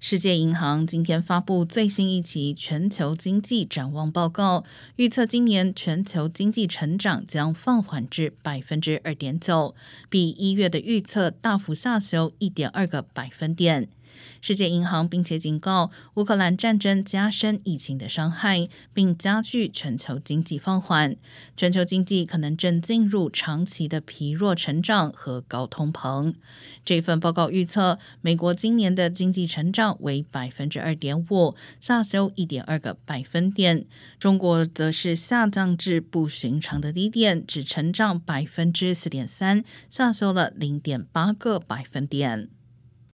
世界银行今天发布最新一期全球经济展望报告，预测今年全球经济成长将放缓至百分之二点九，比一月的预测大幅下修一点二个百分点。世界银行并且警告，乌克兰战争加深疫情的伤害，并加剧全球经济放缓，全球经济可能正进入长期的疲弱成长和高通膨。这份报告预测，美国今年的经济成长为百分之二点五，下修一点二个百分点；中国则是下降至不寻常的低点，只成长百分之四点三，下修了零点八个百分点。